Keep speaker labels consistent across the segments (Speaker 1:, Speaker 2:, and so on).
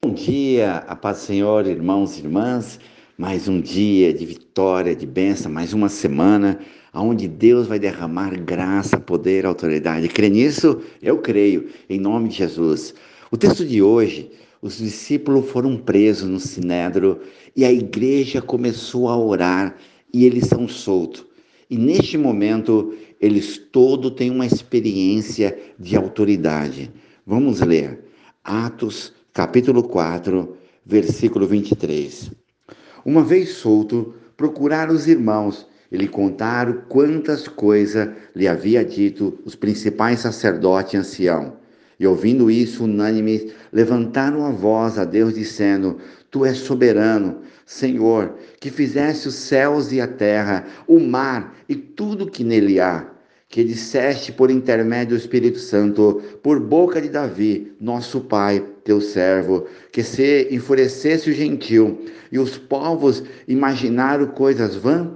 Speaker 1: Bom dia, a paz do Senhor, irmãos e irmãs. Mais um dia de vitória, de bênção, mais uma semana onde Deus vai derramar graça, poder, autoridade. Crê nisso? Eu creio, em nome de Jesus. O texto de hoje, os discípulos foram presos no Sinédrio e a igreja começou a orar e eles são soltos. E neste momento, eles todos têm uma experiência de autoridade. Vamos ler Atos capítulo 4, versículo 23. Uma vez solto, procuraram os irmãos e lhe contaram quantas coisas lhe havia dito os principais sacerdotes e ancião. E ouvindo isso, unânimes, levantaram a voz a Deus, dizendo: Tu és soberano, Senhor, que fizeste os céus e a terra, o mar e tudo que nele há que disseste por intermédio do Espírito Santo, por boca de Davi, nosso pai, teu servo, que se enfurecesse o gentil e os povos imaginaram coisas vãs,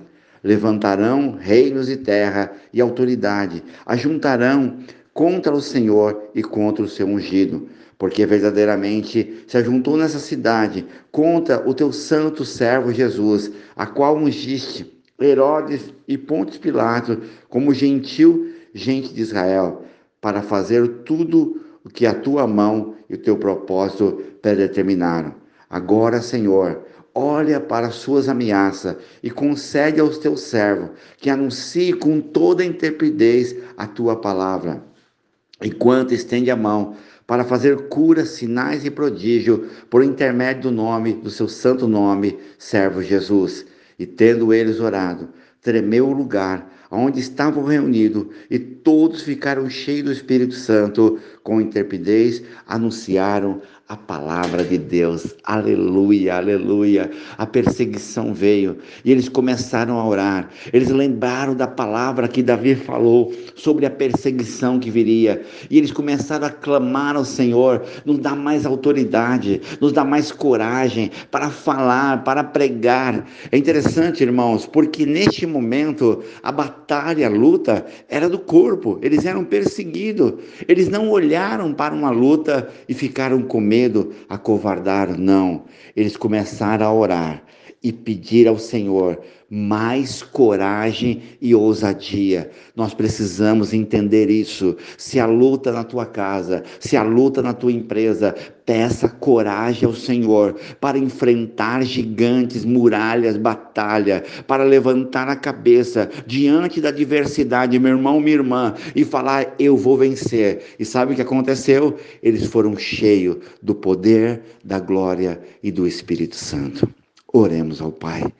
Speaker 1: levantarão reinos e terra e autoridade, ajuntarão contra o Senhor e contra o seu ungido, porque verdadeiramente se ajuntou nessa cidade contra o teu santo servo Jesus, a qual ungiste Herodes e Pontos Pilatos, como gentil gente de Israel, para fazer tudo o que a tua mão e o teu propósito predeterminaram. Agora, Senhor, olha para as suas ameaças e concede aos teus servos que anuncie com toda a intrepidez a tua palavra. Enquanto estende a mão para fazer curas, sinais e prodígio por intermédio do nome, do seu santo nome, servo Jesus. E tendo eles orado, tremeu o lugar onde estavam reunidos, e todos ficaram cheios do Espírito Santo, com intrepidez anunciaram a palavra de Deus. Aleluia, aleluia. A perseguição veio e eles começaram a orar. Eles lembraram da palavra que Davi falou sobre a perseguição que viria. E eles começaram a clamar ao Senhor: nos dá mais autoridade, nos dá mais coragem para falar, para pregar. É interessante, irmãos, porque neste momento a batalha, a luta era do corpo. Eles eram perseguidos. Eles não olharam para uma luta e ficaram com medo acovardaram, não. Eles começaram a orar e pedir ao Senhor mais coragem e ousadia. Nós precisamos entender isso. Se a luta na tua casa, se a luta na tua empresa, peça coragem ao Senhor para enfrentar gigantes, muralhas, batalha, para levantar a cabeça diante da adversidade, meu irmão, minha irmã, e falar: Eu vou vencer. E sabe o que aconteceu? Eles foram cheios do poder, da glória e do Espírito Santo. Oremos ao Pai.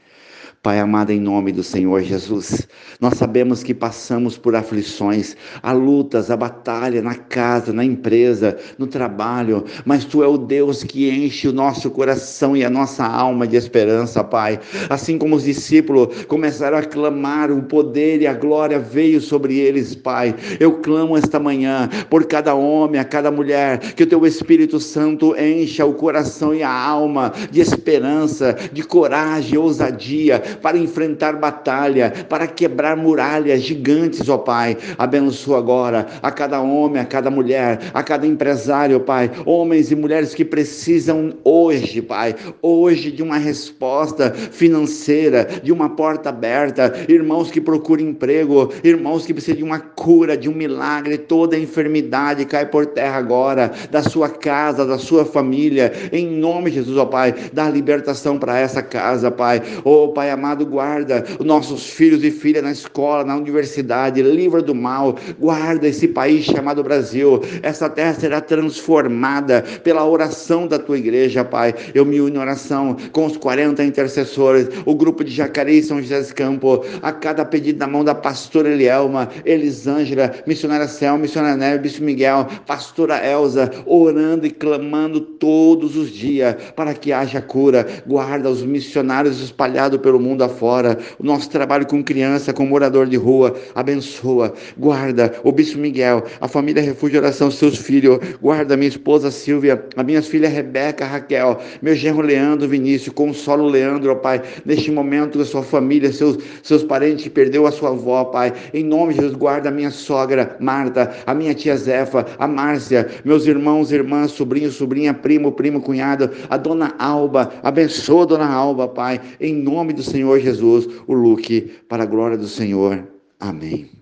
Speaker 1: Pai amado, em nome do Senhor Jesus, nós sabemos que passamos por aflições, há lutas, a batalha na casa, na empresa, no trabalho, mas Tu é o Deus que enche o nosso coração e a nossa alma de esperança, Pai. Assim como os discípulos começaram a clamar, o poder e a glória veio sobre eles, Pai. Eu clamo esta manhã por cada homem, a cada mulher, que o Teu Espírito Santo encha o coração e a alma de esperança, de coragem, ousadia para enfrentar batalha, para quebrar muralhas gigantes, ó Pai. Abençoa agora a cada homem, a cada mulher, a cada empresário, Pai. Homens e mulheres que precisam hoje, Pai, hoje de uma resposta financeira, de uma porta aberta. Irmãos que procuram emprego, irmãos que precisam de uma cura, de um milagre. Toda enfermidade cai por terra agora, da sua casa, da sua família. Em nome de Jesus, ó Pai, dá libertação para essa casa, Pai. Ó Pai amado amado, guarda os nossos filhos e filhas na escola, na universidade, livra do mal, guarda esse país chamado Brasil. Essa terra será transformada pela oração da tua igreja, Pai. Eu me uno em oração com os 40 intercessores, o grupo de Jacareí e São José dos Campos, a cada pedido da mão da pastora Elielma, Elisângela, missionária Cel, missionária Neve, Bispo Miguel, pastora Elza, orando e clamando todos os dias para que haja cura. Guarda os missionários espalhados pelo mundo mundo afora, o nosso trabalho com criança, com morador de rua, abençoa, guarda o Bispo Miguel, a família Refúgio Oração, seus filhos, guarda minha esposa Silvia, a minhas filhas Rebeca, Raquel, meu genro Leandro, Vinícius, consolo Leandro, ó Pai, neste momento da sua família, seus, seus parentes que perdeu a sua avó, Pai, em nome de Jesus, guarda a minha sogra Marta, a minha tia Zefa, a Márcia, meus irmãos, irmãs, sobrinho, sobrinha, primo, primo, cunhado, a dona Alba, abençoa a dona Alba, Pai, em nome do Senhor Jesus, o Luque, para a glória do Senhor. Amém.